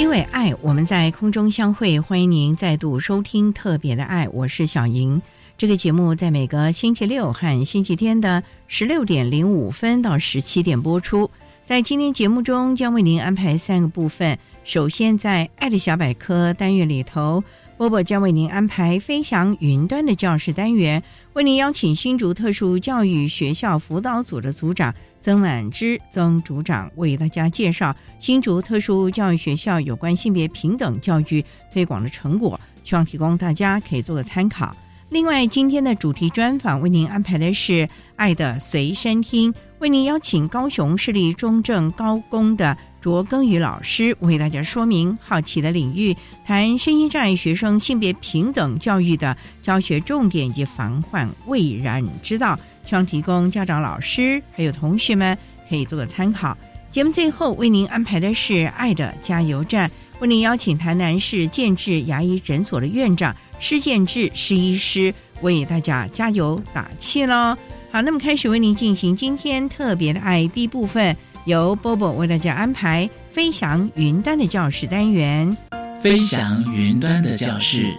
因为爱，我们在空中相会。欢迎您再度收听《特别的爱》，我是小莹。这个节目在每个星期六和星期天的十六点零五分到十七点播出。在今天节目中，将为您安排三个部分。首先，在“爱的小百科”单元里头，波波将为您安排“飞翔云端”的教室单元，为您邀请新竹特殊教育学校辅导组的组长曾婉芝曾组长为大家介绍新竹特殊教育学校有关性别平等教育推广的成果，希望提供大家可以做个参考。另外，今天的主题专访为您安排的是“爱的随身听”，为您邀请高雄市立中正高工的卓耕宇老师为大家说明好奇的领域，谈身心障碍学生性别平等教育的教学重点以及防患未然之道，希望提供家长、老师还有同学们可以做个参考。节目最后为您安排的是“爱的加油站”，为您邀请台南市建智牙医诊所的院长。施建志施医师为大家加油打气喽！好，那么开始为您进行今天特别的爱第一部分，由波波为大家安排飞翔云端的教室单元。飞翔云端的教室，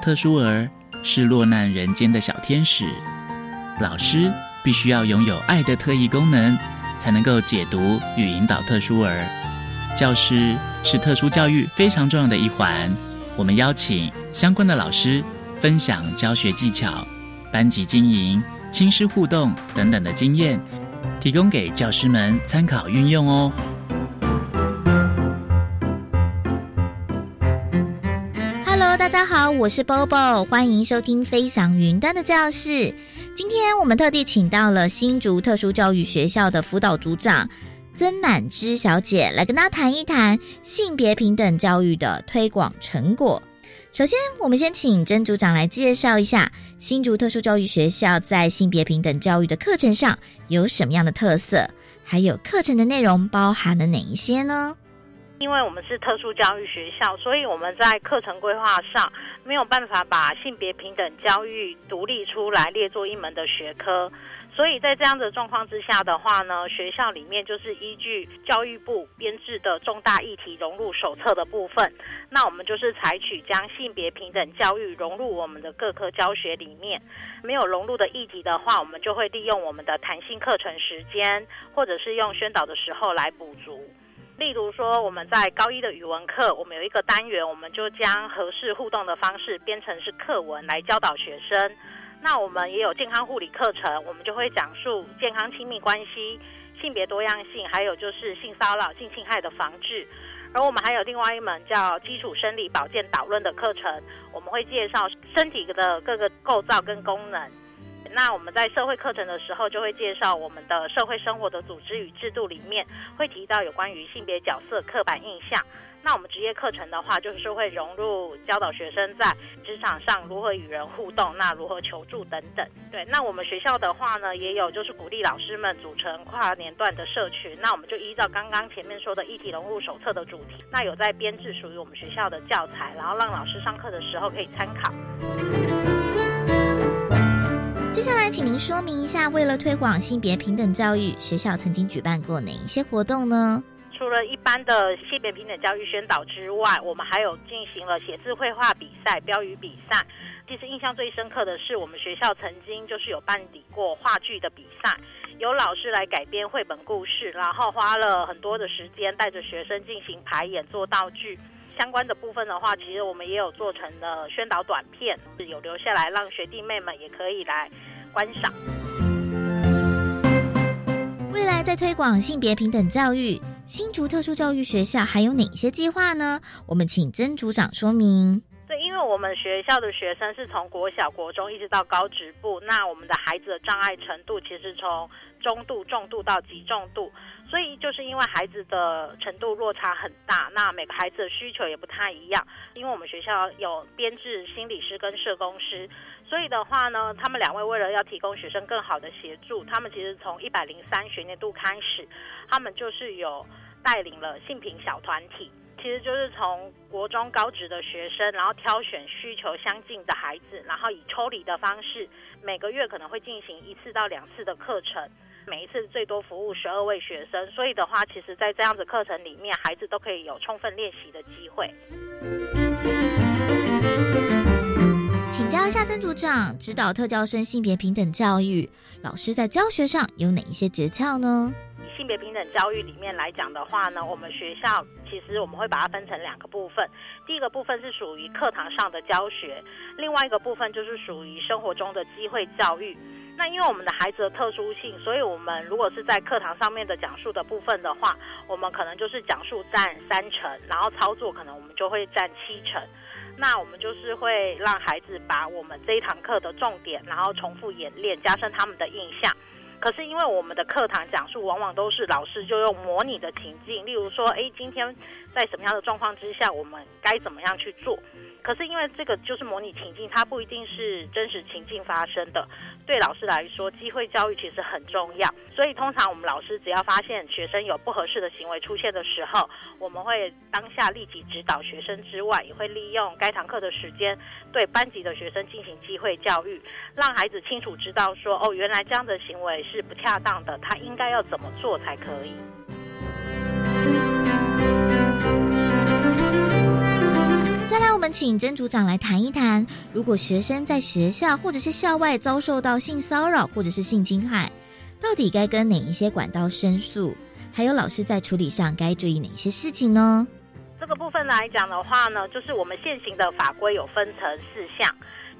特殊儿是落难人间的小天使，老师必须要拥有爱的特异功能，才能够解读与引导特殊儿。教师是特殊教育非常重要的一环。我们邀请相关的老师分享教学技巧、班级经营、亲师互动等等的经验，提供给教师们参考运用哦。Hello，大家好，我是 Bobo，欢迎收听飞翔云端的教室。今天我们特地请到了新竹特殊教育学校的辅导组长。曾满之小姐来跟大家谈一谈性别平等教育的推广成果。首先，我们先请曾组长来介绍一下新竹特殊教育学校在性别平等教育的课程上有什么样的特色，还有课程的内容包含了哪一些呢？因为我们是特殊教育学校，所以我们在课程规划上没有办法把性别平等教育独立出来列作一门的学科。所以在这样的状况之下的话呢，学校里面就是依据教育部编制的重大议题融入手册的部分，那我们就是采取将性别平等教育融入我们的各科教学里面。没有融入的议题的话，我们就会利用我们的弹性课程时间，或者是用宣导的时候来补足。例如说，我们在高一的语文课，我们有一个单元，我们就将合适互动的方式编成是课文来教导学生。那我们也有健康护理课程，我们就会讲述健康亲密关系、性别多样性，还有就是性骚扰、性侵害的防治。而我们还有另外一门叫基础生理保健导论的课程，我们会介绍身体的各个构造跟功能。那我们在社会课程的时候，就会介绍我们的社会生活的组织与制度里面，会提到有关于性别角色刻板印象。那我们职业课程的话，就是会融入教导学生在职场上如何与人互动，那如何求助等等。对，那我们学校的话呢，也有就是鼓励老师们组成跨年段的社群。那我们就依照刚刚前面说的议题融入手册的主题，那有在编制属于我们学校的教材，然后让老师上课的时候可以参考。接下来，请您说明一下，为了推广性别平等教育，学校曾经举办过哪一些活动呢？除了一般的性别平等教育宣导之外，我们还有进行了写字绘画比赛、标语比赛。其实印象最深刻的是，我们学校曾经就是有办理过话剧的比赛，有老师来改编绘本故事，然后花了很多的时间带着学生进行排演、做道具。相关的部分的话，其实我们也有做成了宣导短片，有留下来让学弟妹们也可以来观赏。未来在推广性别平等教育，新竹特殊教育学校还有哪些计划呢？我们请曾组长说明。对，因为我们学校的学生是从国小、国中一直到高职部，那我们的孩子的障碍程度其实从中度、重度到极重度。所以就是因为孩子的程度落差很大，那每个孩子的需求也不太一样。因为我们学校有编制心理师跟社工师，所以的话呢，他们两位为了要提供学生更好的协助，他们其实从一百零三学年度开始，他们就是有带领了性平小团体，其实就是从国中高职的学生，然后挑选需求相近的孩子，然后以抽离的方式，每个月可能会进行一次到两次的课程。每一次最多服务十二位学生，所以的话，其实，在这样子课程里面，孩子都可以有充分练习的机会。请教一下曾组长，指导特教生性别平等教育，老师在教学上有哪一些诀窍呢？性别平等教育里面来讲的话呢，我们学校其实我们会把它分成两个部分，第一个部分是属于课堂上的教学，另外一个部分就是属于生活中的机会教育。那因为我们的孩子的特殊性，所以我们如果是在课堂上面的讲述的部分的话，我们可能就是讲述占三成，然后操作可能我们就会占七成。那我们就是会让孩子把我们这一堂课的重点，然后重复演练，加深他们的印象。可是因为我们的课堂讲述往往都是老师就用模拟的情境，例如说，哎，今天在什么样的状况之下，我们该怎么样去做？可是因为这个就是模拟情境，它不一定是真实情境发生的。对老师来说，机会教育其实很重要。所以通常我们老师只要发现学生有不合适的行为出现的时候，我们会当下立即指导学生之外，也会利用该堂课的时间对班级的学生进行机会教育，让孩子清楚知道说，哦，原来这样的行为是不恰当的，他应该要怎么做才可以。再来，我们请曾组长来谈一谈，如果学生在学校或者是校外遭受到性骚扰或者是性侵害，到底该跟哪一些管道申诉？还有老师在处理上该注意哪些事情呢？这个部分来讲的话呢，就是我们现行的法规有分成四项，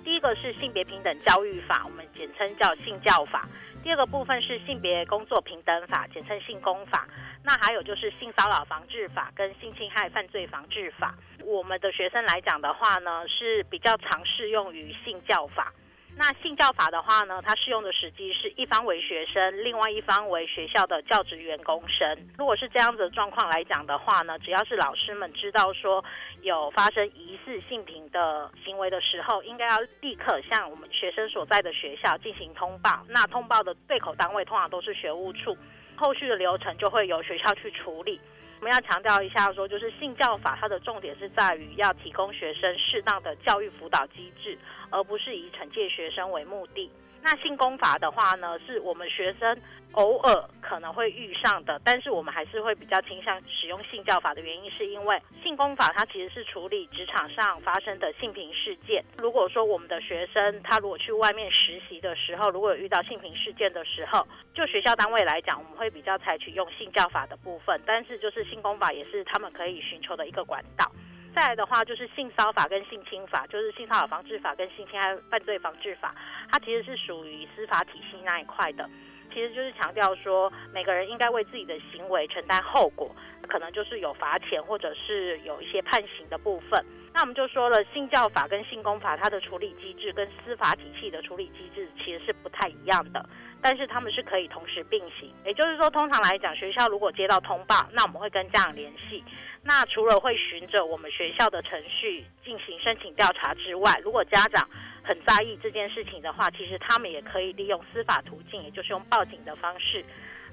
第一个是性别平等教育法，我们简称叫性教法；第二个部分是性别工作平等法，简称性工法。那还有就是性骚扰防治法跟性侵害犯罪防治法，我们的学生来讲的话呢，是比较常适用于性教法。那性教法的话呢，它适用的时机是一方为学生，另外一方为学校的教职员工生。如果是这样子的状况来讲的话呢，只要是老师们知道说有发生疑似性平的行为的时候，应该要立刻向我们学生所在的学校进行通报。那通报的对口单位通常都是学务处。后续的流程就会由学校去处理。我们要强调一下，说就是性教法，它的重点是在于要提供学生适当的教育辅导机制，而不是以惩戒学生为目的。那性功法的话呢，是我们学生偶尔可能会遇上的，但是我们还是会比较倾向使用性教法的原因，是因为性功法它其实是处理职场上发生的性平事件。如果说我们的学生他如果去外面实习的时候，如果有遇到性平事件的时候，就学校单位来讲，我们会比较采取用性教法的部分，但是就是性功法也是他们可以寻求的一个管道。再来的话，就是性骚法跟性侵法，就是性骚扰防治法跟性侵害犯罪防治法，它其实是属于司法体系那一块的。其实就是强调说，每个人应该为自己的行为承担后果，可能就是有罚钱或者是有一些判刑的部分。那我们就说了，性教法跟性功法它的处理机制跟司法体系的处理机制其实是不太一样的。但是他们是可以同时并行，也就是说，通常来讲，学校如果接到通报，那我们会跟家长联系。那除了会循着我们学校的程序进行申请调查之外，如果家长很在意这件事情的话，其实他们也可以利用司法途径，也就是用报警的方式。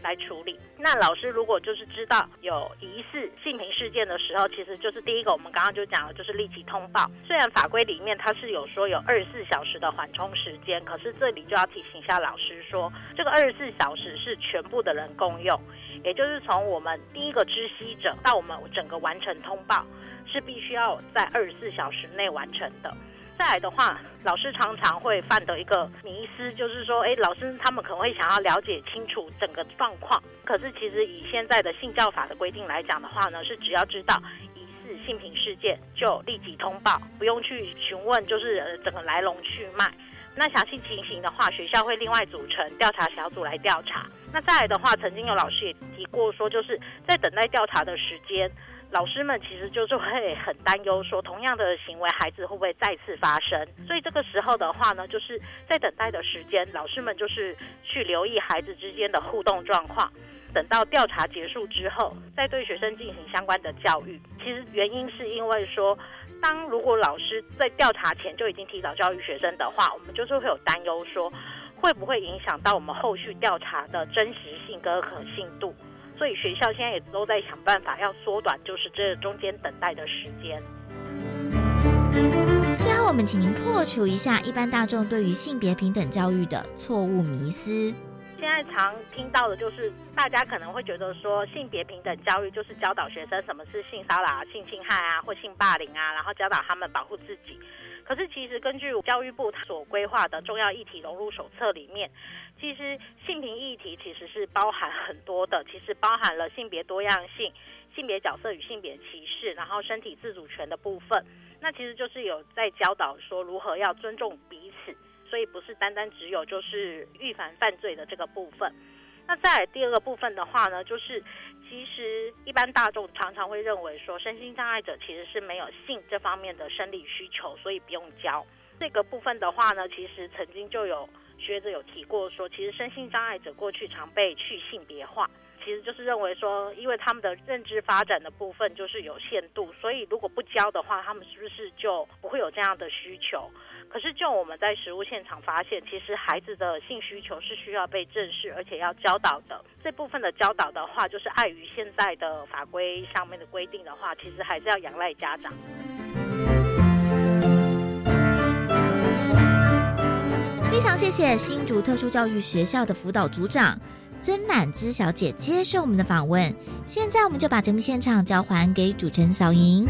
来处理。那老师如果就是知道有疑似性平事件的时候，其实就是第一个，我们刚刚就讲了，就是立即通报。虽然法规里面它是有说有二十四小时的缓冲时间，可是这里就要提醒一下老师说，这个二十四小时是全部的人共用，也就是从我们第一个知悉者到我们整个完成通报，是必须要在二十四小时内完成的。再来的话，老师常常会犯的一个迷思，就是说，哎，老师他们可能会想要了解清楚整个状况，可是其实以现在的性教法的规定来讲的话呢，是只要知道疑似性平事件就立即通报，不用去询问就是呃整个来龙去脉。那详细情形的话，学校会另外组成调查小组来调查。那再来的话，曾经有老师也提过说，就是在等待调查的时间，老师们其实就是会很担忧，说同样的行为孩子会不会再次发生。所以这个时候的话呢，就是在等待的时间，老师们就是去留意孩子之间的互动状况。等到调查结束之后，再对学生进行相关的教育。其实原因是因为说。当如果老师在调查前就已经提早教育学生的话，我们就是会有担忧，说会不会影响到我们后续调查的真实性跟可信度。所以学校现在也都在想办法要缩短，就是这中间等待的时间。最后，我们请您破除一下一般大众对于性别平等教育的错误迷思。现在常听到的就是，大家可能会觉得说，性别平等教育就是教导学生什么是性骚扰、性侵害啊，或性霸凌啊，然后教导他们保护自己。可是，其实根据教育部所规划的重要议题融入手册里面，其实性平议题其实是包含很多的，其实包含了性别多样性、性别角色与性别歧视，然后身体自主权的部分。那其实就是有在教导说如何要尊重彼此。所以不是单单只有就是预防犯罪的这个部分，那在第二个部分的话呢，就是其实一般大众常常会认为说，身心障碍者其实是没有性这方面的生理需求，所以不用教。这个部分的话呢，其实曾经就有学者有提过说，其实身心障碍者过去常被去性别化。其实就是认为说，因为他们的认知发展的部分就是有限度，所以如果不教的话，他们是不是就不会有这样的需求？可是就我们在实物现场发现，其实孩子的性需求是需要被正视，而且要教导的。这部分的教导的话，就是碍于现在的法规上面的规定的话，其实还是要仰赖家长。非常谢谢新竹特殊教育学校的辅导组长。曾满之小姐接受我们的访问，现在我们就把节目现场交还给主持人小莹。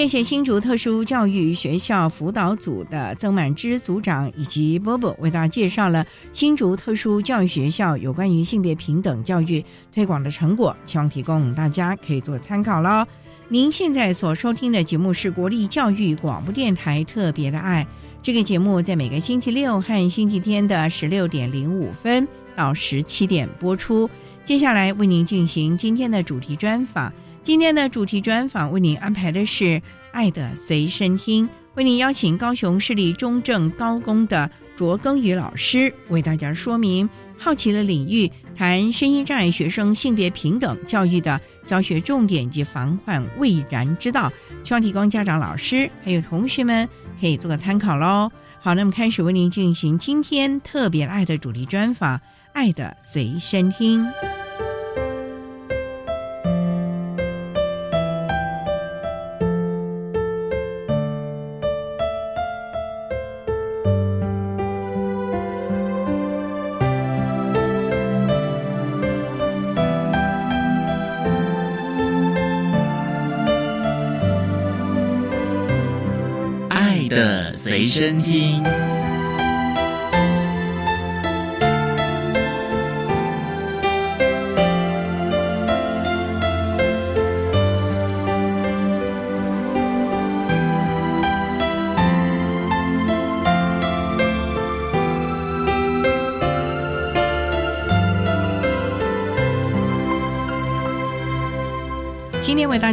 谢谢新竹特殊教育学校辅导组的曾满之组长以及波波为大家介绍了新竹特殊教育学校有关于性别平等教育推广的成果，希望提供大家可以做参考喽。您现在所收听的节目是国立教育广播电台特别的爱，这个节目在每个星期六和星期天的十六点零五分到十七点播出。接下来为您进行今天的主题专访，今天的主题专访为您安排的是《爱的随身听》，为您邀请高雄市立中正高工的卓耕宇老师为大家说明。好奇的领域，谈声音障碍学生性别平等教育的教学重点及防患未然之道，希望提供家长、老师还有同学们可以做个参考喽。好，那么开始为您进行今天特别爱的主题专访，《爱的随身听》。随身听。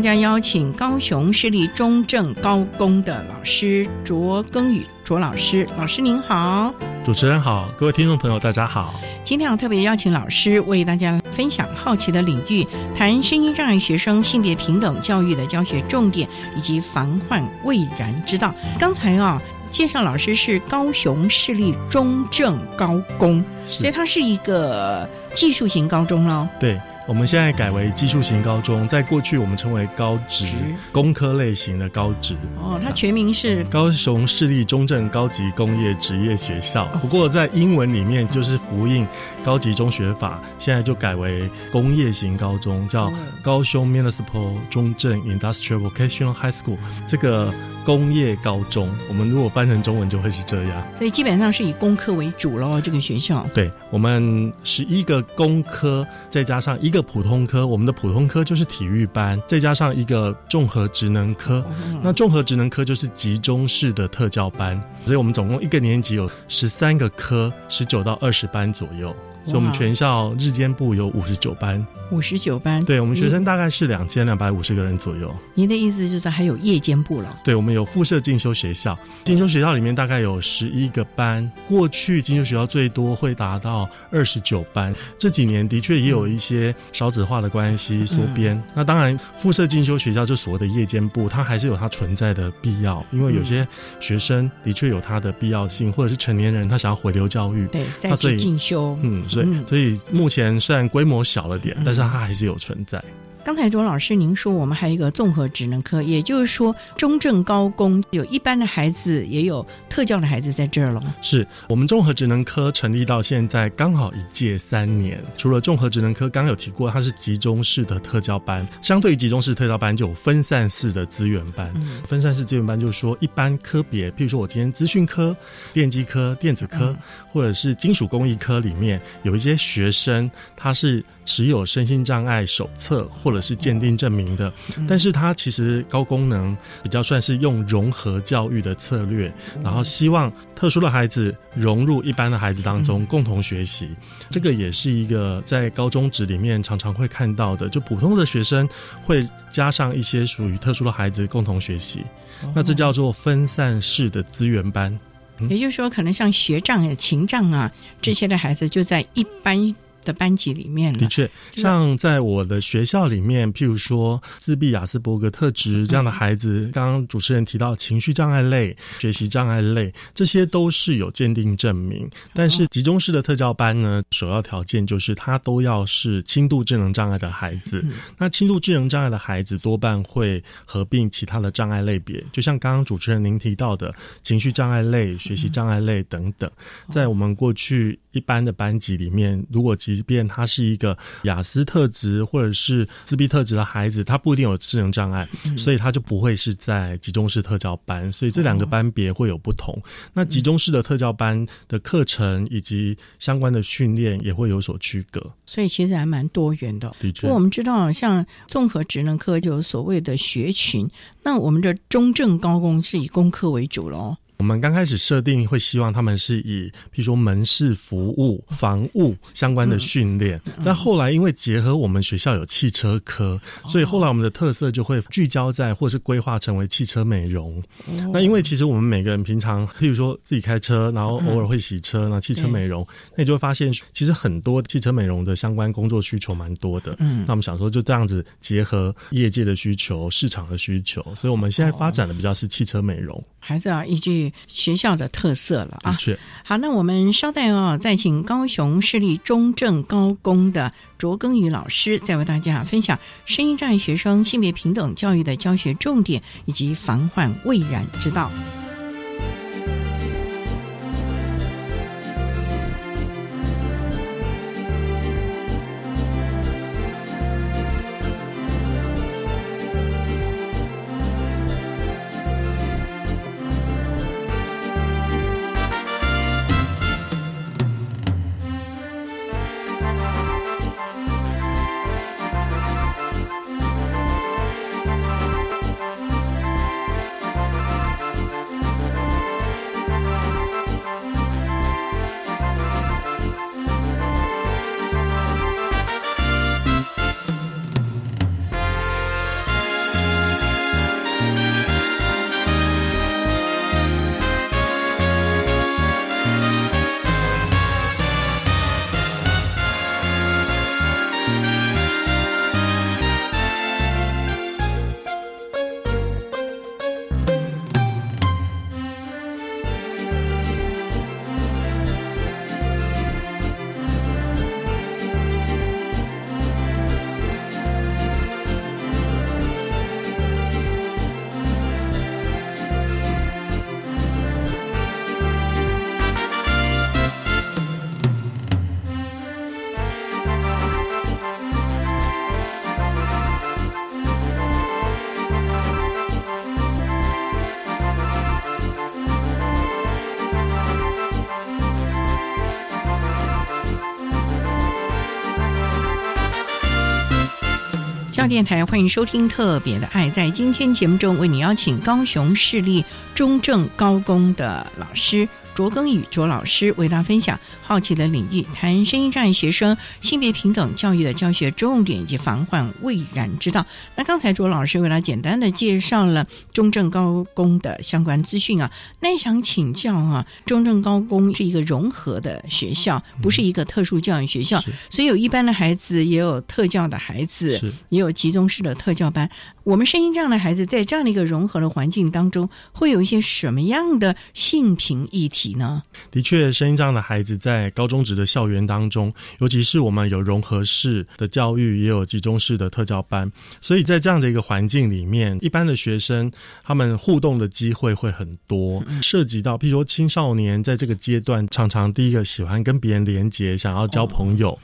家邀请高雄市立中正高工的老师卓耕宇卓老师，老师您好，主持人好，各位听众朋友大家好。今天我特别邀请老师为大家分享好奇的领域，谈声音障碍学生性别平等教育的教学重点以及防患未然之道。刚才啊，介绍老师是高雄市立中正高工，所以他是一个技术型高中喽。对。我们现在改为技术型高中，在过去我们称为高职职工科类型的高职。哦，它全名是高雄市立中正高级工业职业学校，不过在英文里面就是复印高级中学法，现在就改为工业型高中，叫高雄 Municipal 中正 Industrial Vocational High School。这个工业高中，我们如果翻成中文就会是这样。所以基本上是以工科为主喽。这个学校对我们十一个工科，再加上一个普通科，我们的普通科就是体育班，再加上一个综合职能科。那综合职能科就是集中式的特教班，所以我们总共一个年级有十三个科，十九到二十班左右。所以我们全校日间部有五十九班，五十九班。对我们学生大概是两千两百五十个人左右。您的意思就是还有夜间部了？对，我们有附设进修学校，进修学校里面大概有十一个班。过去进修学校最多会达到二十九班，这几年的确也有一些少子化的关系缩编。那当然，附设进修学校就所谓的夜间部，它还是有它存在的必要，因为有些学生的确有它的必要性，或者是成年人他想要回流教育，对，再去进修。嗯，所以嗯所以目前虽然规模小了点，但是它还是有存在。刚才钟老师您说我们还有一个综合职能科，也就是说中正高工有一般的孩子，也有特教的孩子在这儿了。是我们综合职能科成立到现在刚好一届三年。除了综合职能科，刚刚有提过，它是集中式的特教班，相对于集中式特教班就有分散式的资源班。分散式资源班就是说，一般科别，譬如说我今天资讯科、电机科、电子科，或者是金属工艺科里面有一些学生，他是持有身心障碍手册或者是鉴定证明的，但是它其实高功能比较算是用融合教育的策略，然后希望特殊的孩子融入一般的孩子当中共同学习。这个也是一个在高中职里面常常会看到的，就普通的学生会加上一些属于特殊的孩子共同学习，那这叫做分散式的资源班。也就是说，可能像学障啊、情障啊这些的孩子，就在一般的班级里面了。的确，像在我的学校里面，譬如说自闭雅斯伯格特质这样的孩子，刚刚主持人提到情绪障碍类、学习障碍类，这些都是有鉴定证明。但是集中式的特教班呢，首要条件就是他都要是轻度智能障碍的孩子。那轻度智能障碍的孩子多半会合并其他的障碍类别，就像刚刚主持人您提到的情绪障碍类、学习障碍类等等，在我们过去一般的班级里面，如果即便他是一个雅思特质或者是自闭特质的孩子，他不一定有智能障碍，所以他就不会是在集中式特教班，所以这两个班别会有不同。那集中式的特教班的课程以及相关的训练也会有所区隔。所以其实还蛮多元的。的确不过我们知道，像综合职能科就有所谓的学群，那我们的中正高工是以工科为主喽。我们刚开始设定会希望他们是以，譬如说门市服务、防务相关的训练，但后来因为结合我们学校有汽车科，所以后来我们的特色就会聚焦在或是规划成为汽车美容。那因为其实我们每个人平常，譬如说自己开车，然后偶尔会洗车，然后汽车美容，那你就会发现，其实很多汽车美容的相关工作需求蛮多的。嗯，那我们想说就这样子结合业界的需求、市场的需求，所以我们现在发展的比较是汽车美容。还是要依据学校的特色了啊。是。好，那我们稍待哦，再请高雄市立中正高工的卓耕宇老师，再为大家分享声音障碍学生性别平等教育的教学重点以及防患未然之道。电台欢迎收听《特别的爱》。在今天节目中，为你邀请高雄市立中正高工的老师。卓庚宇卓老师为大家分享好奇的领域，谈声音障碍学生性别平等教育的教学重点以及防患未然之道。那刚才卓老师为大家简单的介绍了中正高工的相关资讯啊，那想请教啊，中正高工是一个融合的学校，不是一个特殊教育学校，所以有一般的孩子，也有特教的孩子，也有集中式的特教班。我们声音这样的孩子，在这样的一个融合的环境当中，会有一些什么样的性平议题呢？的确，声音这样的孩子在高中职的校园当中，尤其是我们有融合式的教育，也有集中式的特教班，所以在这样的一个环境里面，一般的学生他们互动的机会会很多，涉及到，譬如说青少年在这个阶段，常常第一个喜欢跟别人连接，想要交朋友。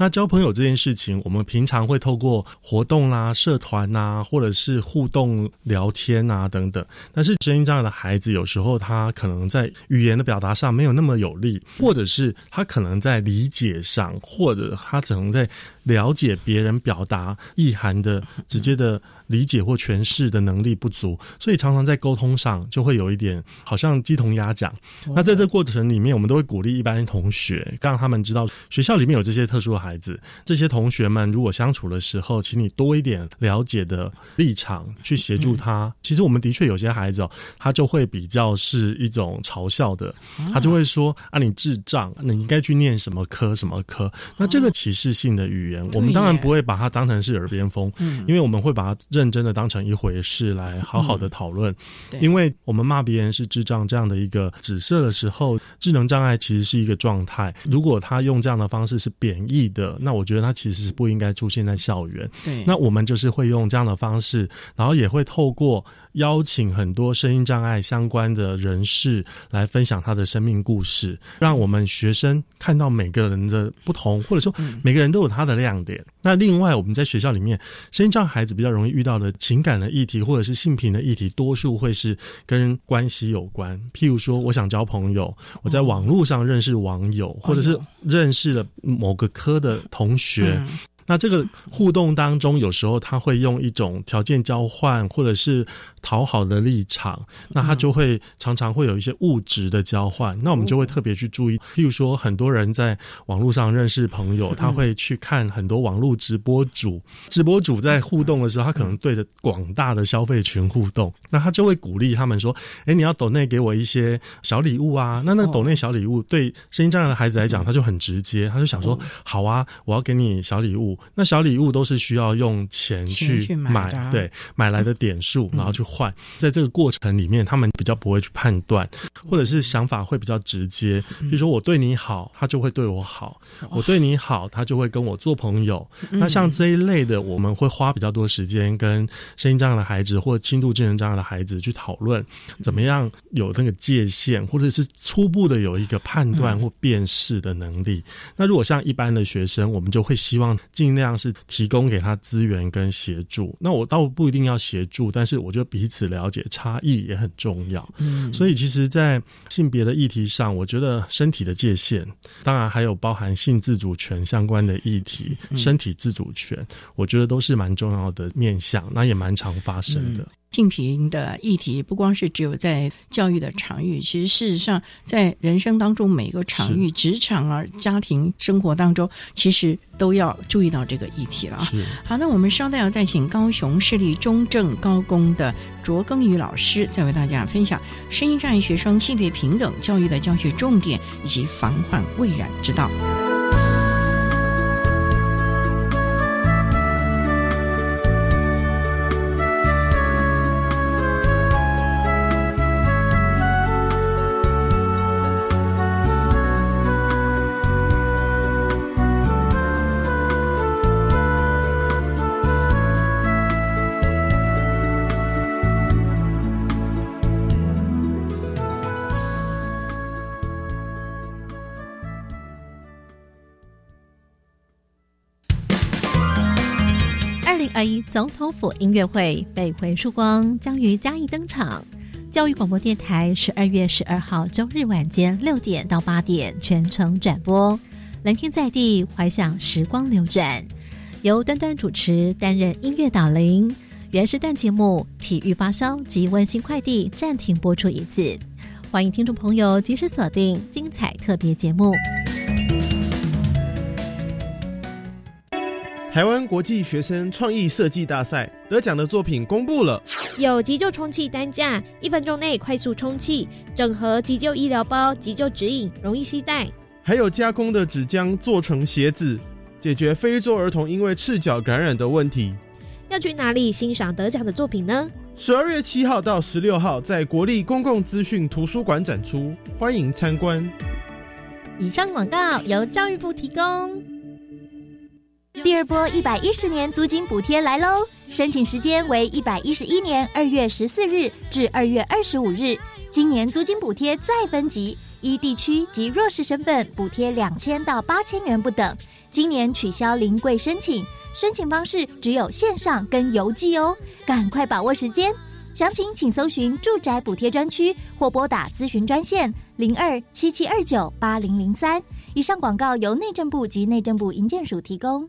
那交朋友这件事情，我们平常会透过活动啦、社团呐，或者是互动聊天啊等等，但是声音障碍的孩子有时候他可能在语言的表达上没有那么有力，或者是他可能在理解上，或者他可能在了解别人表达意涵的直接的。理解或诠释的能力不足，所以常常在沟通上就会有一点好像鸡同鸭讲。那在这过程里面，我们都会鼓励一般同学，让他们知道学校里面有这些特殊的孩子。这些同学们如果相处的时候，请你多一点了解的立场去协助他。其实我们的确有些孩子哦，他就会比较是一种嘲笑的，他就会说啊，你智障，你应该去念什么科什么科。那这个歧视性的语言，我们当然不会把它当成是耳边风，因为我们会把它。认真的当成一回事来好好的讨论，因为我们骂别人是智障这样的一个指涉的时候，智能障碍其实是一个状态。如果他用这样的方式是贬义的，那我觉得他其实是不应该出现在校园。对，那我们就是会用这样的方式，然后也会透过。邀请很多声音障碍相关的人士来分享他的生命故事，让我们学生看到每个人的不同，或者说每个人都有他的亮点。那另外，我们在学校里面，声音障碍孩子比较容易遇到的情感的议题，或者是性平的议题，多数会是跟关系有关。譬如说，我想交朋友，我在网络上认识网友，或者是认识了某个科的同学。那这个互动当中，有时候他会用一种条件交换，或者是。讨好的立场，那他就会常常会有一些物质的交换，那我们就会特别去注意。譬如说，很多人在网络上认识朋友，他会去看很多网络直播主，直播主在互动的时候，他可能对着广大的消费群互动，那他就会鼓励他们说：“哎，你要抖内给我一些小礼物啊。”那那抖内小礼物对声音障碍的孩子来讲，他就很直接，他就想说：“好啊，我要给你小礼物。”那小礼物都是需要用钱去买，对，买来的点数，然后去。换，在这个过程里面，他们比较不会去判断，或者是想法会比较直接。比如说，我对你好，他就会对我好；我对你好，他就会跟我做朋友。那像这一类的，我们会花比较多时间跟声音障碍的孩子或轻度智能障碍的孩子去讨论，怎么样有那个界限，或者是初步的有一个判断或辨识的能力。那如果像一般的学生，我们就会希望尽量是提供给他资源跟协助。那我倒不一定要协助，但是我觉得比。彼此了解差异也很重要，嗯，所以其实，在性别的议题上，我觉得身体的界限，当然还有包含性自主权相关的议题，身体自主权，我觉得都是蛮重要的面向，那也蛮常发生的。性平的议题不光是只有在教育的场域，其实事实上在人生当中每个场域、职场啊、家庭生活当中，其实都要注意到这个议题了啊。好，那我们稍待要再请高雄市立中正高工的卓庚宇老师，再为大家分享声音障碍学生性别平等教育的教学重点以及防患未然之道。总统府音乐会《北回曙光》将于嘉义登场。教育广播电台十二月十二号周日晚间六点到八点全程转播，蓝天在地，怀想时光流转。由端端主持，担任音乐导聆。原时段节目《体育发烧》及温馨快递暂停播出一次，欢迎听众朋友及时锁定精彩特别节目。台湾国际学生创意设计大赛得奖的作品公布了，有急救充气担架，一分钟内快速充气；整合急救医疗包，急救指引，容易携带；还有加工的纸浆做成鞋子，解决非洲儿童因为赤脚感染的问题。要去哪里欣赏得奖的作品呢？十二月七号到十六号在国立公共资讯图书馆展出，欢迎参观。以上广告由教育部提供。第二波一百一十年租金补贴来喽！申请时间为一百一十一年二月十四日至二月二十五日。今年租金补贴再分级，依地区及弱势身份补贴两千到八千元不等。今年取消临柜申请。申请方式只有线上跟邮寄哦，赶快把握时间。详情请搜寻住宅补贴专区或拨打咨询专线零二七七二九八零零三。以上广告由内政部及内政部营建署提供。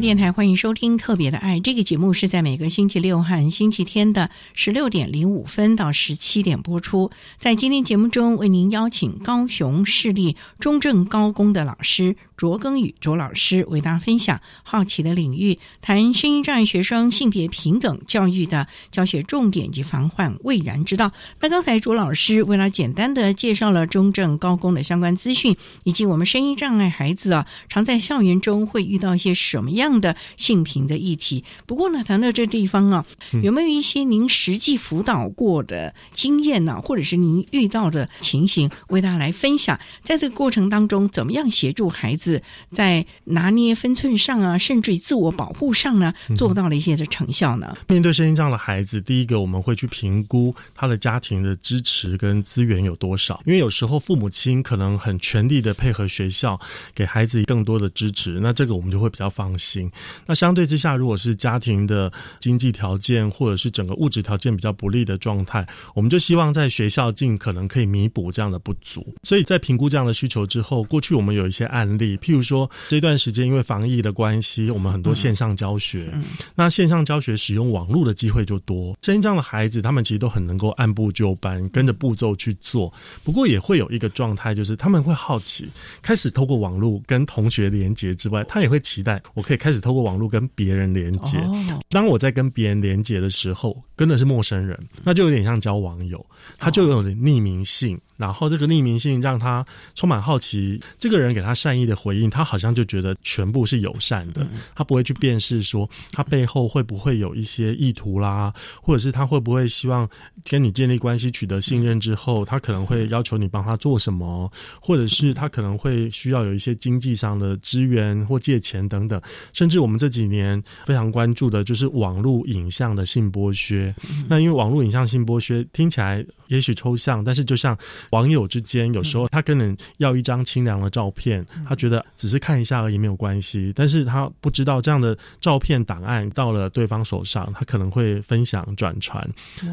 电台欢迎收听《特别的爱》这个节目，是在每个星期六和星期天的十六点零五分到十七点播出。在今天节目中，为您邀请高雄市立中正高工的老师卓庚宇卓老师，为大家分享好奇的领域，谈声音障碍学生性别平等教育的教学重点及防患未然之道。那刚才卓老师为了简单的介绍了中正高工的相关资讯，以及我们声音障碍孩子啊，常在校园中会遇到一些什么样。的性平的议题，不过呢，谈到这地方啊，有没有一些您实际辅导过的经验呢，或者是您遇到的情形，为大家来分享？在这个过程当中，怎么样协助孩子在拿捏分寸上啊，甚至于自我保护上呢，做到了一些的成效呢？面对声音障的孩子，第一个我们会去评估他的家庭的支持跟资源有多少，因为有时候父母亲可能很全力的配合学校，给孩子更多的支持，那这个我们就会比较放心。那相对之下，如果是家庭的经济条件或者是整个物质条件比较不利的状态，我们就希望在学校尽可能可以弥补这样的不足。所以在评估这样的需求之后，过去我们有一些案例，譬如说这段时间因为防疫的关系，我们很多线上教学，那线上教学使用网络的机会就多。声音这样的孩子，他们其实都很能够按部就班，跟着步骤去做。不过也会有一个状态，就是他们会好奇，开始透过网络跟同学连接之外，他也会期待我可以开始。透过网络跟别人连接。当我在跟别人连接的时候，跟的是陌生人，那就有点像交网友，他就有点匿名性。然后这个匿名性让他充满好奇，这个人给他善意的回应，他好像就觉得全部是友善的，他不会去辨识说他背后会不会有一些意图啦，或者是他会不会希望跟你建立关系、取得信任之后，他可能会要求你帮他做什么，或者是他可能会需要有一些经济上的支援或借钱等等。甚至我们这几年非常关注的就是网络影像的性剥削。那因为网络影像性剥削听起来也许抽象，但是就像网友之间有时候他跟人要一张清凉的照片，他觉得只是看一下而已没有关系，但是他不知道这样的照片档案到了对方手上，他可能会分享转传，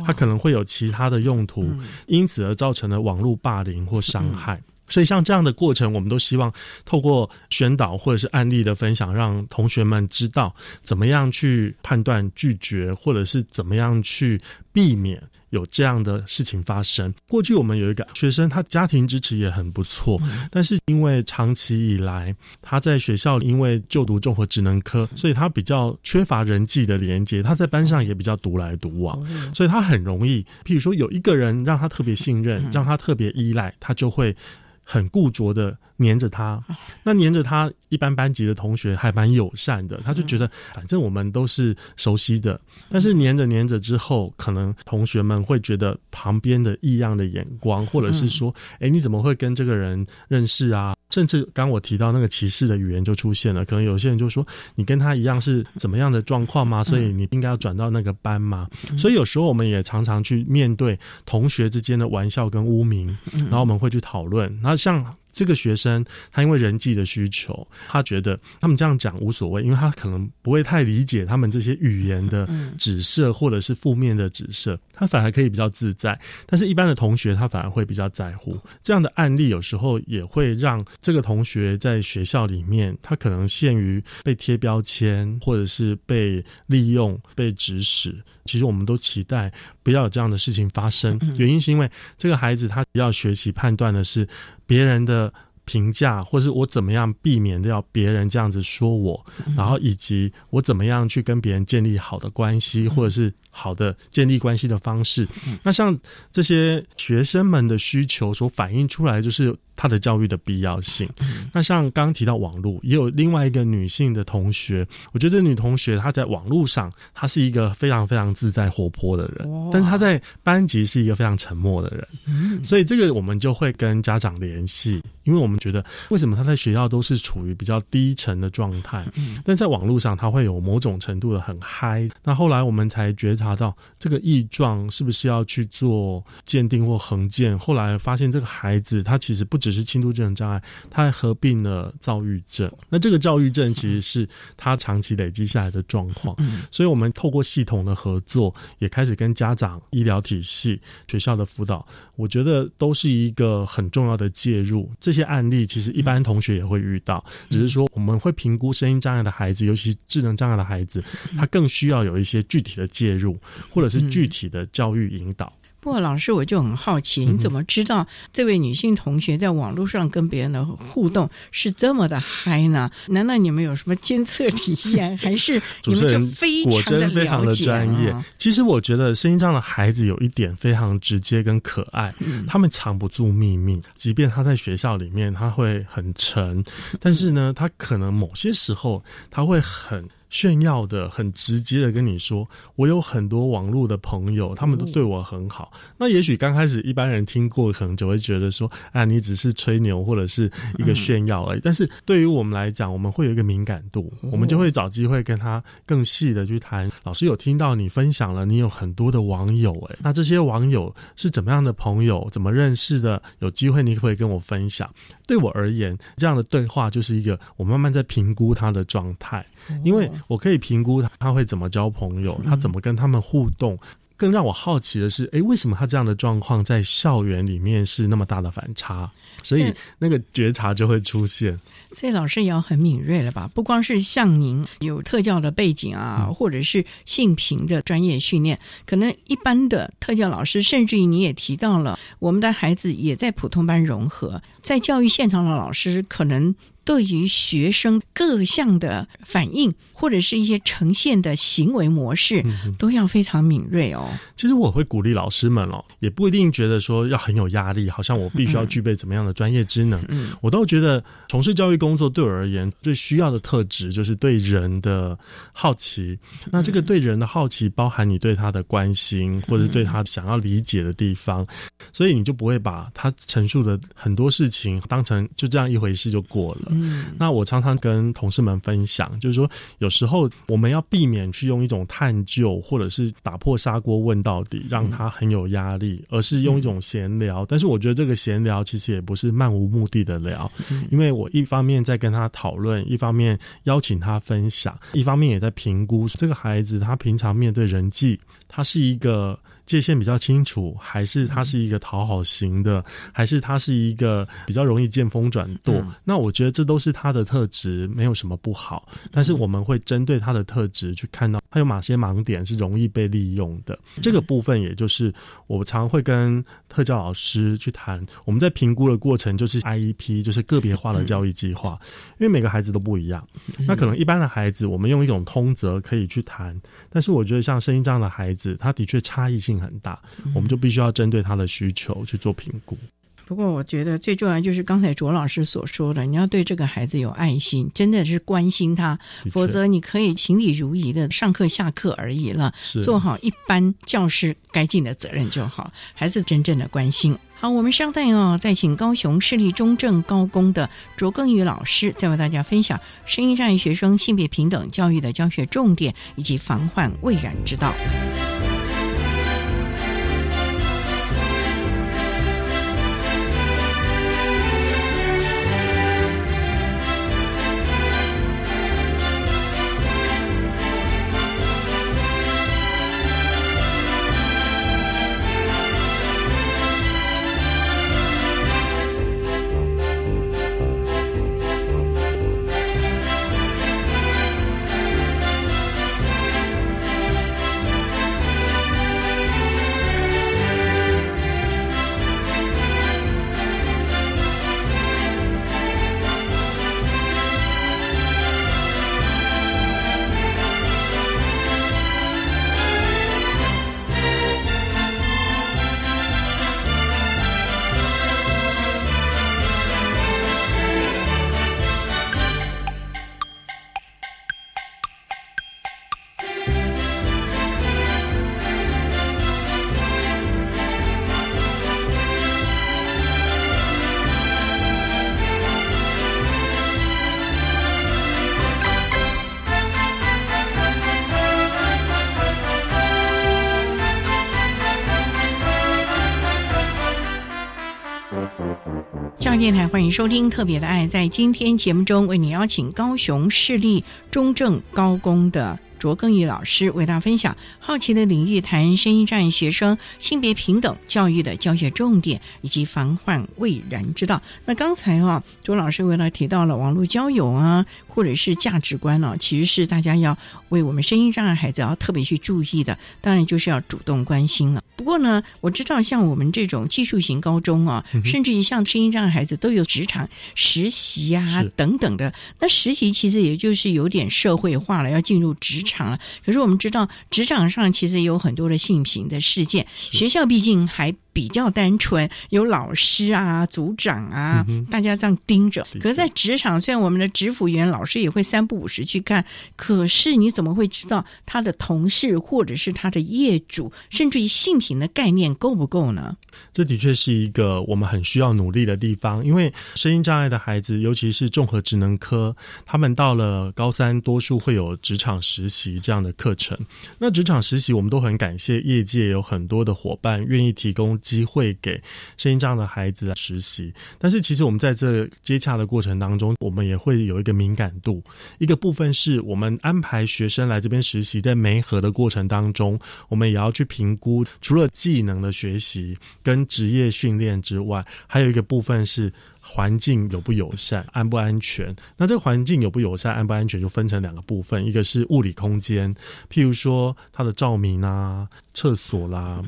他可能会有其他的用途，因此而造成了网络霸凌或伤害。所以，像这样的过程，我们都希望透过宣导或者是案例的分享，让同学们知道怎么样去判断拒绝，或者是怎么样去避免有这样的事情发生。过去我们有一个学生，他家庭支持也很不错，但是因为长期以来他在学校因为就读综合职能科，所以他比较缺乏人际的连接，他在班上也比较独来独往，所以他很容易，譬如说有一个人让他特别信任，让他特别依赖，他就会。很固着的黏着他。那黏着他，一般班级的同学还蛮友善的，他就觉得反正我们都是熟悉的。但是黏着黏着之后，可能同学们会觉得旁边的异样的眼光，或者是说，哎，你怎么会跟这个人认识啊？甚至刚我提到那个歧视的语言就出现了，可能有些人就说你跟他一样是怎么样的状况吗？所以你应该要转到那个班吗？所以有时候我们也常常去面对同学之间的玩笑跟污名，然后我们会去讨论。那像。这个学生他因为人际的需求，他觉得他们这样讲无所谓，因为他可能不会太理解他们这些语言的指涉或者是负面的指涉，他反而可以比较自在。但是，一般的同学他反而会比较在乎。这样的案例有时候也会让这个同学在学校里面，他可能陷于被贴标签，或者是被利用、被指使。其实，我们都期待不要有这样的事情发生。原因是因为这个孩子他要学习判断的是。别人的评价，或是我怎么样避免掉别人这样子说我，然后以及我怎么样去跟别人建立好的关系，或者是好的建立关系的方式。那像这些学生们的需求所反映出来，就是。他的教育的必要性。那像刚刚提到网络，也有另外一个女性的同学，我觉得这女同学她在网络上，她是一个非常非常自在活泼的人，但是她在班级是一个非常沉默的人。所以这个我们就会跟家长联系，因为我们觉得为什么他在学校都是处于比较低沉的状态，但在网络上他会有某种程度的很嗨。那后来我们才觉察到这个异状是不是要去做鉴定或横鉴？后来发现这个孩子他其实不。只是轻度智能障碍，他还合并了躁郁症。那这个躁郁症其实是他长期累积下来的状况。所以，我们透过系统的合作，也开始跟家长、医疗体系、学校的辅导，我觉得都是一个很重要的介入。这些案例其实一般同学也会遇到，只是说我们会评估声音障碍的孩子，尤其智能障碍的孩子，他更需要有一些具体的介入，或者是具体的教育引导。不过，老师，我就很好奇，你怎么知道这位女性同学在网络上跟别人的互动是这么的嗨呢？难道你们有什么监测体验，还是 你们就非常的非常的专业？其实我觉得声音上的孩子有一点非常直接跟可爱，他们藏不住秘密，即便他在学校里面他会很沉，但是呢，他可能某些时候他会很。炫耀的很直接的跟你说，我有很多网络的朋友，他们都对我很好。那也许刚开始一般人听过，可能就会觉得说，啊，你只是吹牛或者是一个炫耀而已。但是对于我们来讲，我们会有一个敏感度，我们就会找机会跟他更细的去谈。老师有听到你分享了，你有很多的网友，哎，那这些网友是怎么样的朋友，怎么认识的？有机会你可以跟我分享。对我而言，这样的对话就是一个我慢慢在评估他的状态，因为我可以评估他他会怎么交朋友，他怎么跟他们互动。更让我好奇的是，哎，为什么他这样的状况在校园里面是那么大的反差？所以那个觉察就会出现。所以老师也要很敏锐了吧？不光是像您有特教的背景啊，或者是性平的专业训练，可能一般的特教老师，甚至于你也提到了，我们的孩子也在普通班融合，在教育现场的老师可能。对于学生各项的反应，或者是一些呈现的行为模式，都要非常敏锐哦。其实我会鼓励老师们哦，也不一定觉得说要很有压力，好像我必须要具备怎么样的专业知能。嗯，我倒觉得从事教育工作对我而言最需要的特质就是对人的好奇。那这个对人的好奇，包含你对他的关心，或者对他想要理解的地方，所以你就不会把他陈述的很多事情当成就这样一回事就过了。嗯，那我常常跟同事们分享，就是说，有时候我们要避免去用一种探究或者是打破砂锅问到底，让他很有压力，而是用一种闲聊。但是我觉得这个闲聊其实也不是漫无目的的聊，因为我一方面在跟他讨论，一方面邀请他分享，一方面也在评估这个孩子他平常面对人际，他是一个。界限比较清楚，还是他是一个讨好型的，还是他是一个比较容易见风转舵？那我觉得这都是他的特质，没有什么不好。但是我们会针对他的特质去看到他有哪些盲点是容易被利用的。这个部分，也就是我常会跟特教老师去谈。我们在评估的过程就是 IEP，就是个别化的教育计划，因为每个孩子都不一样。那可能一般的孩子，我们用一种通则可以去谈，但是我觉得像声音这样的孩子，他的确差异性。很大，我们就必须要针对他的需求去做评估。不过我觉得最重要就是刚才卓老师所说的，你要对这个孩子有爱心，真的是关心他，否则你可以行礼如仪的上课下课而已了，做好一般教师该尽的责任就好，还是真正的关心。好，我们稍待哦，再请高雄市立中正高工的卓更宇老师，再为大家分享声音障碍学生性别平等教育的教学重点以及防患未然之道。电台欢迎收听《特别的爱》。在今天节目中，为你邀请高雄市立中正高工的卓更宇老师，为大家分享好奇的领域，谈声音障碍学生性别平等教育的教学重点以及防患未然之道。那刚才啊，卓老师为了提到了网络交友啊，或者是价值观呢，其实是大家要为我们声音障碍孩子要特别去注意的。当然，就是要主动关心了。不过呢，我知道像我们这种技术型高中啊，甚至于像声音障碍孩子都有职场实习啊等等的。那实习其实也就是有点社会化了，要进入职场了。可是我们知道，职场上其实有很多的性平的事件，学校毕竟还。比较单纯，有老师啊、组长啊，大家这样盯着。可是，在职场，虽然我们的职辅员老师也会三不五时去看，可是你怎么会知道他的同事或者是他的业主，甚至于性品的概念够不够呢？这的确是一个我们很需要努力的地方。因为声音障碍的孩子，尤其是综合职能科，他们到了高三，多数会有职场实习这样的课程。那职场实习，我们都很感谢业界有很多的伙伴愿意提供。机会给声音这样的孩子来实习，但是其实我们在这接洽的过程当中，我们也会有一个敏感度。一个部分是我们安排学生来这边实习，在媒合的过程当中，我们也要去评估，除了技能的学习跟职业训练之外，还有一个部分是环境友不友善、安不安全。那这个环境友不友善、安不安全，就分成两个部分，一个是物理空间，譬如说它的照明啊、厕所啦。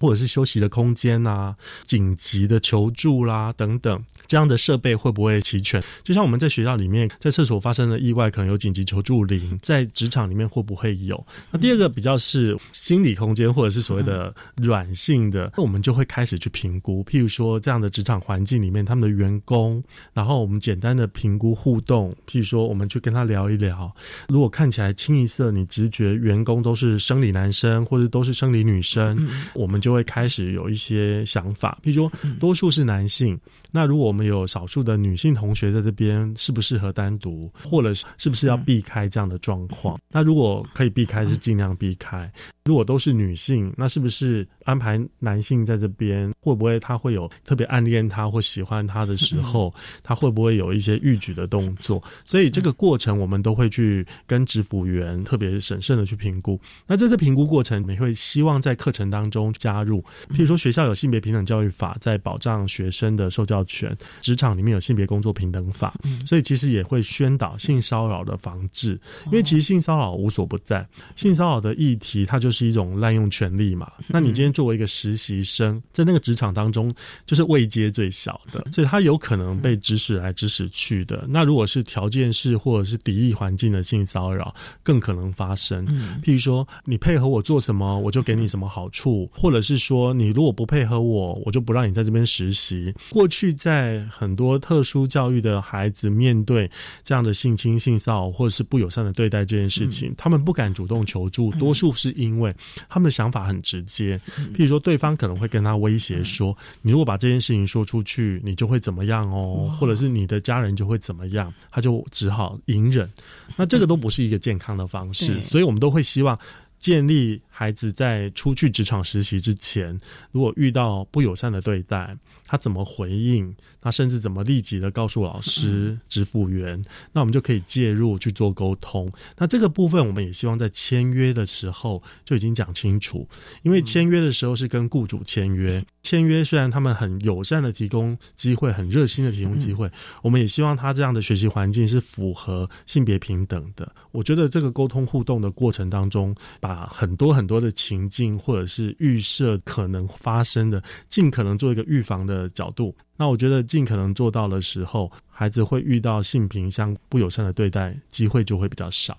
或者是休息的空间呐，紧急的求助啦等等，这样的设备会不会齐全？就像我们在学校里面，在厕所发生了意外，可能有紧急求助铃，在职场里面会不会有？那第二个比较是心理空间，或者是所谓的软性的，那我们就会开始去评估。譬如说，这样的职场环境里面，他们的员工，然后我们简单的评估互动，譬如说，我们去跟他聊一聊，如果看起来清一色，你直觉员工都是生理男生，或者都是生理女生，我们就。就会开始有一些想法，譬如说多数是男性，那如果我们有少数的女性同学在这边，适不适合单独，或者是不是要避开这样的状况？那如果可以避开，是尽量避开。如果都是女性，那是不是安排男性在这边？会不会他会有特别暗恋他或喜欢他的时候？他会不会有一些欲举的动作？所以这个过程我们都会去跟职辅员特别审慎的去评估。那在这评估过程，我们会希望在课程当中加入，譬如说学校有性别平等教育法，在保障学生的受教教权，职场里面有性别工作平等法，所以其实也会宣导性骚扰的防治。因为其实性骚扰无所不在，性骚扰的议题它就是一种滥用权力嘛。那你今天作为一个实习生，在那个职场当中，就是位阶最小的，所以他有可能被指使来指使去的。那如果是条件式或者是敌意环境的性骚扰，更可能发生。譬如说，你配合我做什么，我就给你什么好处，或者是说，你如果不配合我，我就不让你在这边实习。过去在很多特殊教育的孩子面对这样的性侵、性骚扰或者是不友善的对待这件事情，他们不敢主动求助，多数是因为他们的想法很直接。譬如说，对方可能会跟他威胁说：“你如果把这件事情说出去，你就会怎么样哦，或者是你的家人就会怎么样。”他就只好隐忍。那这个都不是一个健康的方式，所以我们都会希望建立孩子在出去职场实习之前，如果遇到不友善的对待。他怎么回应？他甚至怎么立即的告诉老师、支付员？那我们就可以介入去做沟通。那这个部分，我们也希望在签约的时候就已经讲清楚，因为签约的时候是跟雇主签约。签约虽然他们很友善的提供机会，很热心的提供机会，我们也希望他这样的学习环境是符合性别平等的。我觉得这个沟通互动的过程当中，把很多很多的情境或者是预设可能发生的，尽可能做一个预防的。角度，那我觉得尽可能做到的时候，孩子会遇到性平相不友善的对待机会就会比较少。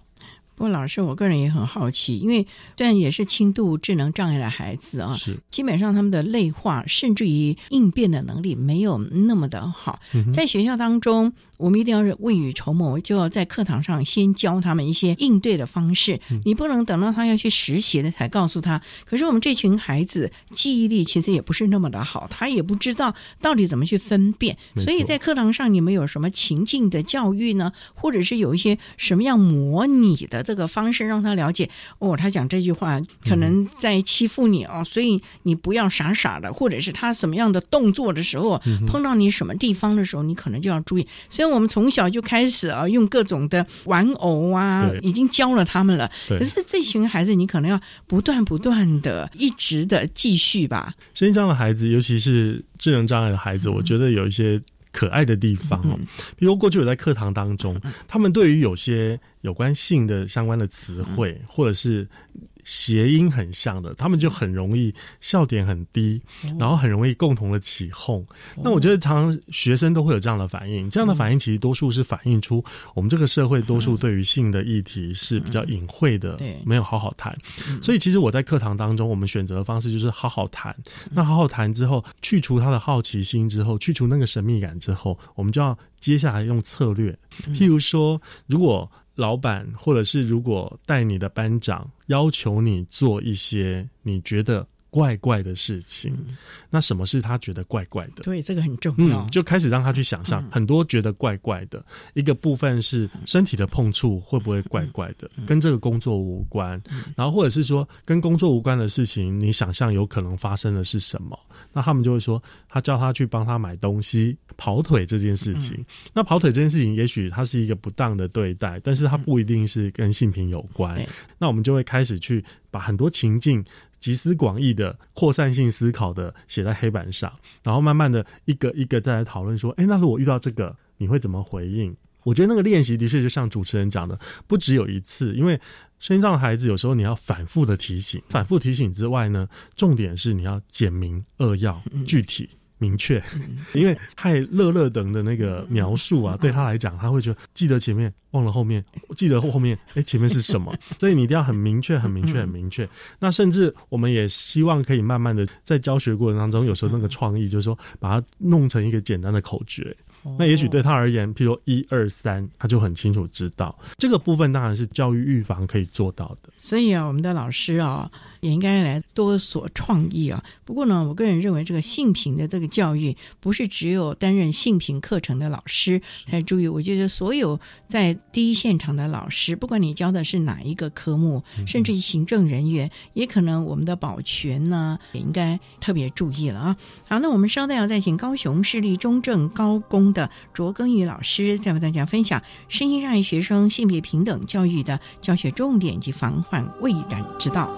不过，老师，我个人也很好奇，因为虽然也是轻度智能障碍的孩子啊，是基本上他们的内化甚至于应变的能力没有那么的好，在学校当中。我们一定要是未雨绸缪，就要在课堂上先教他们一些应对的方式。你不能等到他要去实习了才告诉他。可是我们这群孩子记忆力其实也不是那么的好，他也不知道到底怎么去分辨。所以在课堂上，你们有什么情境的教育呢？或者是有一些什么样模拟的这个方式，让他了解哦，他讲这句话可能在欺负你哦，所以你不要傻傻的。或者是他什么样的动作的时候，碰到你什么地方的时候，你可能就要注意。所以。我们从小就开始啊，用各种的玩偶啊，已经教了他们了。可是这群孩子，你可能要不断不断的、一直的继续吧。身心障碍的孩子，尤其是智能障碍的孩子，我觉得有一些可爱的地方哦。比如过去我在课堂当中，他们对于有些有关性的相关的词汇，或者是。谐音很像的，他们就很容易笑点很低，然后很容易共同的起哄。那我觉得，常常学生都会有这样的反应。这样的反应其实多数是反映出我们这个社会多数对于性的议题是比较隐晦的，没有好好谈。所以，其实我在课堂当中，我们选择的方式就是好好谈。那好好谈之后，去除他的好奇心之后，去除那个神秘感之后，我们就要接下来用策略。譬如说，如果老板，或者是如果带你的班长要求你做一些你觉得怪怪的事情，那什么是他觉得怪怪的？对，这个很重要。就开始让他去想象很多觉得怪怪的一个部分是身体的碰触会不会怪怪的，跟这个工作无关。然后或者是说跟工作无关的事情，你想象有可能发生的是什么？那他们就会说，他叫他去帮他买东西，跑腿这件事情。那跑腿这件事情，也许他是一个不当的对待，但是他不一定是跟性平有关。那我们就会开始去把很多情境集思广益的扩散性思考的写在黑板上，然后慢慢的一个一个再来讨论说，哎，那如果遇到这个，你会怎么回应？我觉得那个练习的确就像主持人讲的，不只有一次，因为。身上的孩子有时候你要反复的提醒，反复提醒之外呢，重点是你要简明扼要、具体明确，因为太乐乐等的那个描述啊，对他来讲他会觉得记得前面忘了后面，记得后面 哎前面是什么，所以你一定要很明确、很明确、很明确。那甚至我们也希望可以慢慢的在教学过程当中，有时候那个创意就是说把它弄成一个简单的口诀。那也许对他而言，譬如一二三，他就很清楚知道这个部分，当然是教育预防可以做到的。所以啊，我们的老师啊。也应该来多所创意啊！不过呢，我个人认为这个性平的这个教育，不是只有担任性平课程的老师才注意。我觉得所有在第一现场的老师，不管你教的是哪一个科目，甚至于行政人员，也可能我们的保全呢，也应该特别注意了啊！好，那我们稍待要再请高雄市立中正高工的卓根宇老师，再为大家分享身心障碍学生性别平等教育的教学重点及防患未然之道。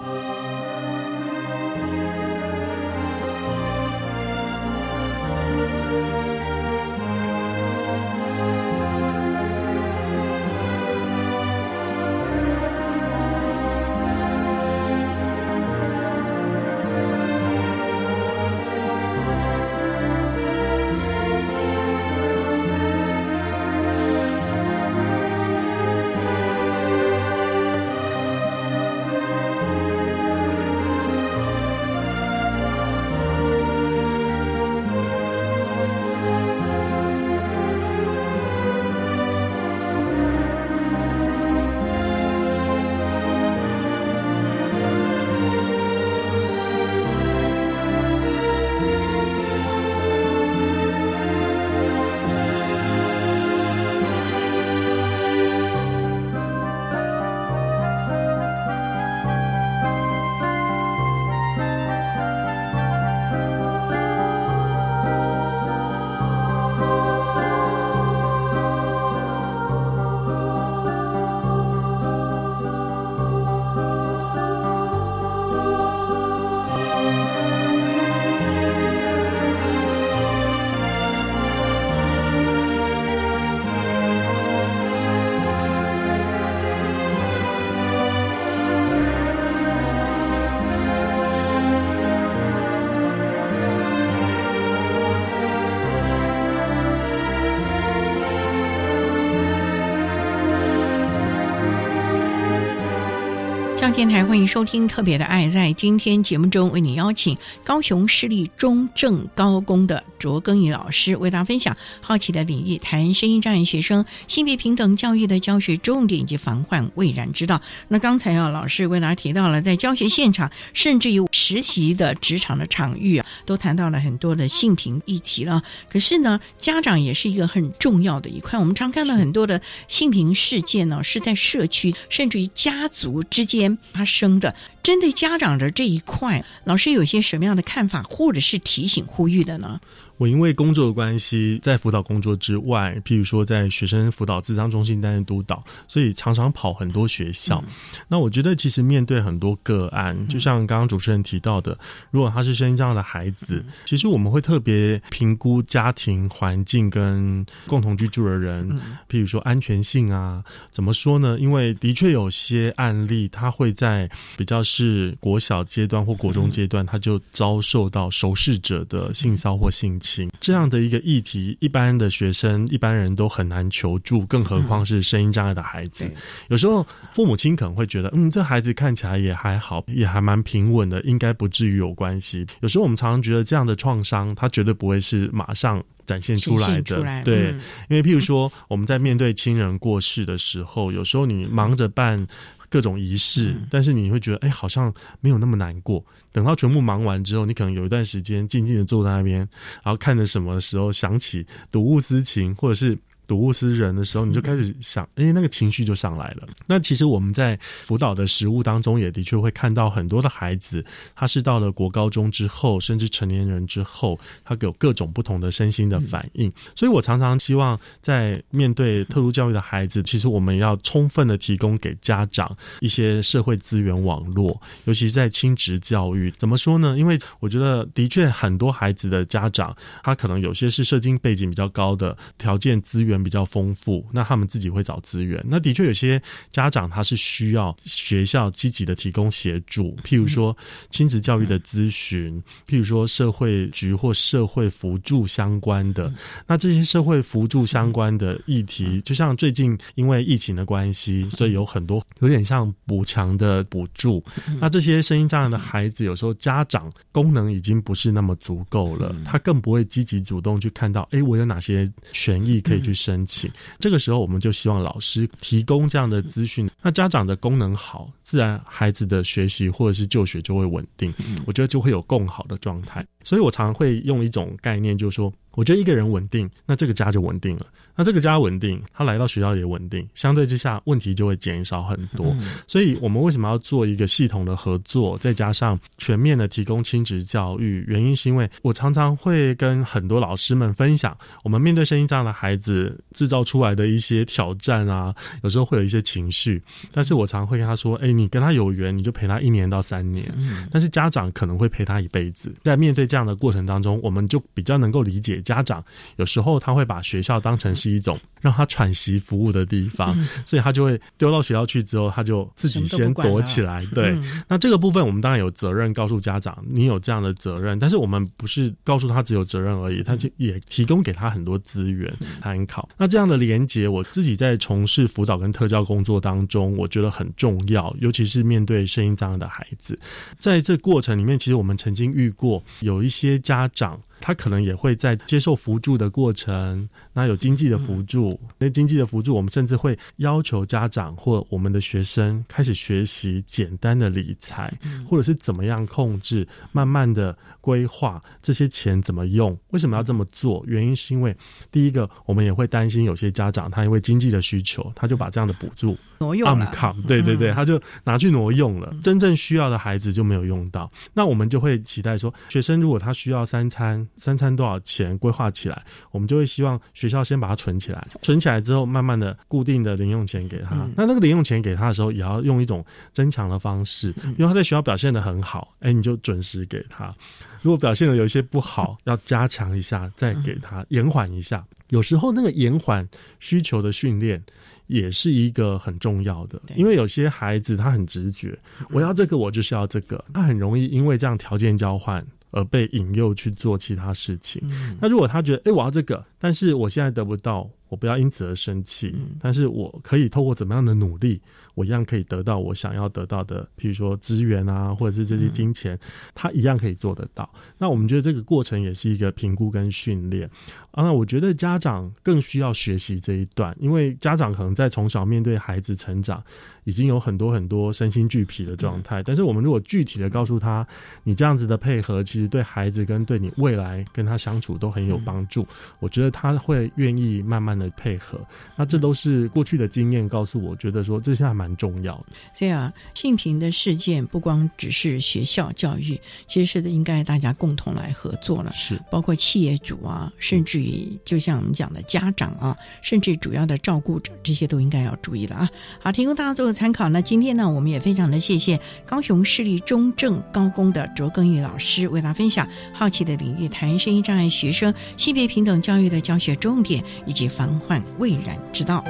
电台欢迎收听《特别的爱》。在今天节目中，为你邀请高雄市立中正高工的卓庚宇老师为大家分享好奇的领域，谈声音障碍学生性别平等教育的教学重点以及防患未然之道。那刚才啊，老师为大家提到了在教学现场，甚至于实习的职场的场域啊，都谈到了很多的性平议题了。可是呢，家长也是一个很重要的一块。我们常看到很多的性平事件呢，是在社区甚至于家族之间。发生的针对家长的这一块，老师有些什么样的看法，或者是提醒呼吁的呢？我因为工作的关系，在辅导工作之外，譬如说在学生辅导智商中心担任督导，所以常常跑很多学校。那我觉得，其实面对很多个案，就像刚刚主持人提到的，如果他是声音这样的孩子，其实我们会特别评估家庭环境跟共同居住的人，譬如说安全性啊，怎么说呢？因为的确有些案例，他会在比较是国小阶段或国中阶段，他就遭受到熟视者的性骚或性侵。这样的一个议题，一般的学生、一般人都很难求助，更何况是声音障碍的孩子。有时候父母亲可能会觉得，嗯，这孩子看起来也还好，也还蛮平稳的，应该不至于有关系。有时候我们常常觉得，这样的创伤，它绝对不会是马上展现出来的。对，因为譬如说，我们在面对亲人过世的时候，有时候你忙着办。各种仪式，但是你会觉得，哎，好像没有那么难过。等到全部忙完之后，你可能有一段时间静静的坐在那边，然后看着什么时候想起睹物思情，或者是。睹物思人的时候，你就开始想，哎，那个情绪就上来了。那其实我们在辅导的实务当中，也的确会看到很多的孩子，他是到了国高中之后，甚至成年人之后，他有各种不同的身心的反应。所以我常常希望，在面对特殊教育的孩子，其实我们要充分的提供给家长一些社会资源网络，尤其是在亲职教育。怎么说呢？因为我觉得，的确很多孩子的家长，他可能有些是社经背景比较高的，条件资源。比较丰富，那他们自己会找资源。那的确有些家长他是需要学校积极的提供协助，譬如说亲子教育的咨询，譬如说社会局或社会辅助相关的。那这些社会辅助相关的议题，就像最近因为疫情的关系，所以有很多有点像补强的补助。那这些声音障碍的孩子，有时候家长功能已经不是那么足够了，他更不会积极主动去看到，哎，我有哪些权益可以去。申请，这个时候我们就希望老师提供这样的资讯。那家长的功能好，自然孩子的学习或者是就学就会稳定。我觉得就会有更好的状态。所以我常常会用一种概念，就是说。我觉得一个人稳定，那这个家就稳定了。那这个家稳定，他来到学校也稳定，相对之下问题就会减少很多。所以，我们为什么要做一个系统的合作，再加上全面的提供亲职教育？原因是因为我常常会跟很多老师们分享，我们面对声音这样的孩子制造出来的一些挑战啊，有时候会有一些情绪。但是我常会跟他说：“哎，你跟他有缘，你就陪他一年到三年。但是家长可能会陪他一辈子。在面对这样的过程当中，我们就比较能够理解。”家长有时候他会把学校当成是一种让他喘息服务的地方，所以他就会丢到学校去之后，他就自己先躲起来。对，那这个部分我们当然有责任告诉家长，你有这样的责任，但是我们不是告诉他只有责任而已，他就也提供给他很多资源参考。那这样的连接，我自己在从事辅导跟特教工作当中，我觉得很重要，尤其是面对声音障碍的孩子，在这过程里面，其实我们曾经遇过有一些家长。他可能也会在接受辅助的过程，那有经济的辅助，那经济的辅助，我们甚至会要求家长或我们的学生开始学习简单的理财，或者是怎么样控制，慢慢的规划这些钱怎么用。为什么要这么做？原因是因为第一个，我们也会担心有些家长他因为经济的需求，他就把这样的补助挪用了，对对对，他就拿去挪用了，真正需要的孩子就没有用到。那我们就会期待说，学生如果他需要三餐。三餐多少钱？规划起来，我们就会希望学校先把它存起来。存起来之后，慢慢的固定的零用钱给他。那那个零用钱给他的时候，也要用一种增强的方式。因为他在学校表现的很好，哎，你就准时给他。如果表现的有一些不好，要加强一下，再给他延缓一下。有时候那个延缓需求的训练也是一个很重要的，因为有些孩子他很直觉，我要这个，我就是要这个，他很容易因为这样条件交换。而被引诱去做其他事情。那如果他觉得，哎，我要这个，但是我现在得不到，我不要因此而生气，但是我可以透过怎么样的努力，我一样可以得到我想要得到的，譬如说资源啊，或者是这些金钱，他一样可以做得到。那我们觉得这个过程也是一个评估跟训练啊。那我觉得家长更需要学习这一段，因为家长可能在从小面对孩子成长，已经有很多很多身心俱疲的状态。但是我们如果具体的告诉他，你这样子的配合，其实对孩子跟对你未来跟他相处都很有帮助。我觉得他会愿意慢慢的。的配合，那这都是过去的经验告诉我，觉得说这现在蛮重要的。所以啊，性平的事件不光只是学校教育，其实是应该大家共同来合作了。是，包括企业主啊，甚至于就像我们讲的家长啊，甚至主要的照顾者，这些都应该要注意了啊。好，提供大家做个参考。那今天呢，我们也非常的谢谢高雄市立中正高工的卓耕玉老师为大家分享好奇的领域，谈声音障碍学生性别平等教育的教学重点以及防。患未然之道。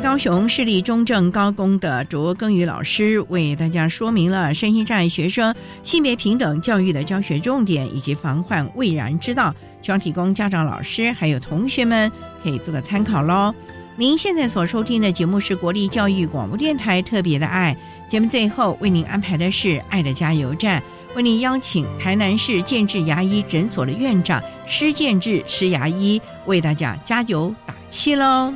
高雄市立中正高工的卓耕宇老师为大家说明了身心障碍学生性别平等教育的教学重点以及防患未然之道，希望提供家长、老师还有同学们可以做个参考喽。您现在所收听的节目是国立教育广播电台特别的爱节目，最后为您安排的是爱的加油站，为您邀请台南市建智牙医诊所的院长施建智施牙医为大家加油打气喽。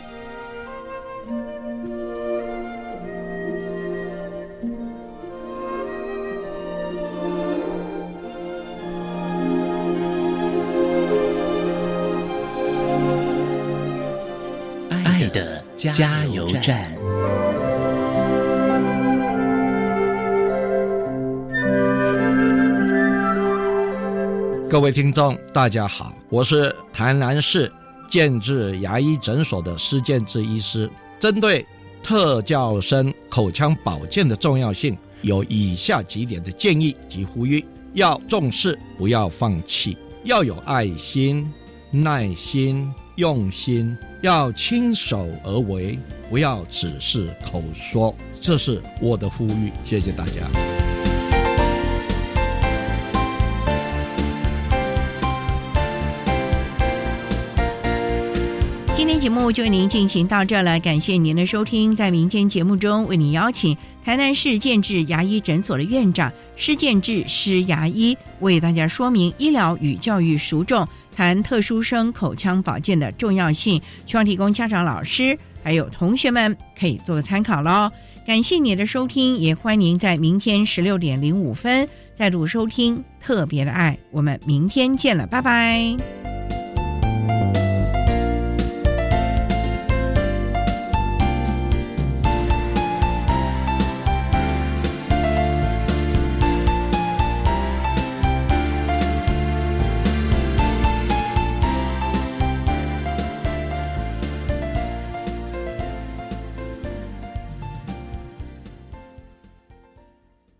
的加油站。各位听众，大家好，我是台南市建智牙医诊所的施建智医师。针对特教生口腔保健的重要性，有以下几点的建议及呼吁：要重视，不要放弃；要有爱心、耐心。用心要亲手而为，不要只是口说，这是我的呼吁。谢谢大家。节目就为您进行到这了，感谢您的收听。在明天节目中，为您邀请台南市建智牙医诊所的院长施建智施牙医，为大家说明医疗与教育孰重。谈特殊生口腔保健的重要性，希望提供家长、老师还有同学们可以做个参考喽。感谢你的收听，也欢迎您在明天十六点零五分再度收听《特别的爱》，我们明天见了，拜拜。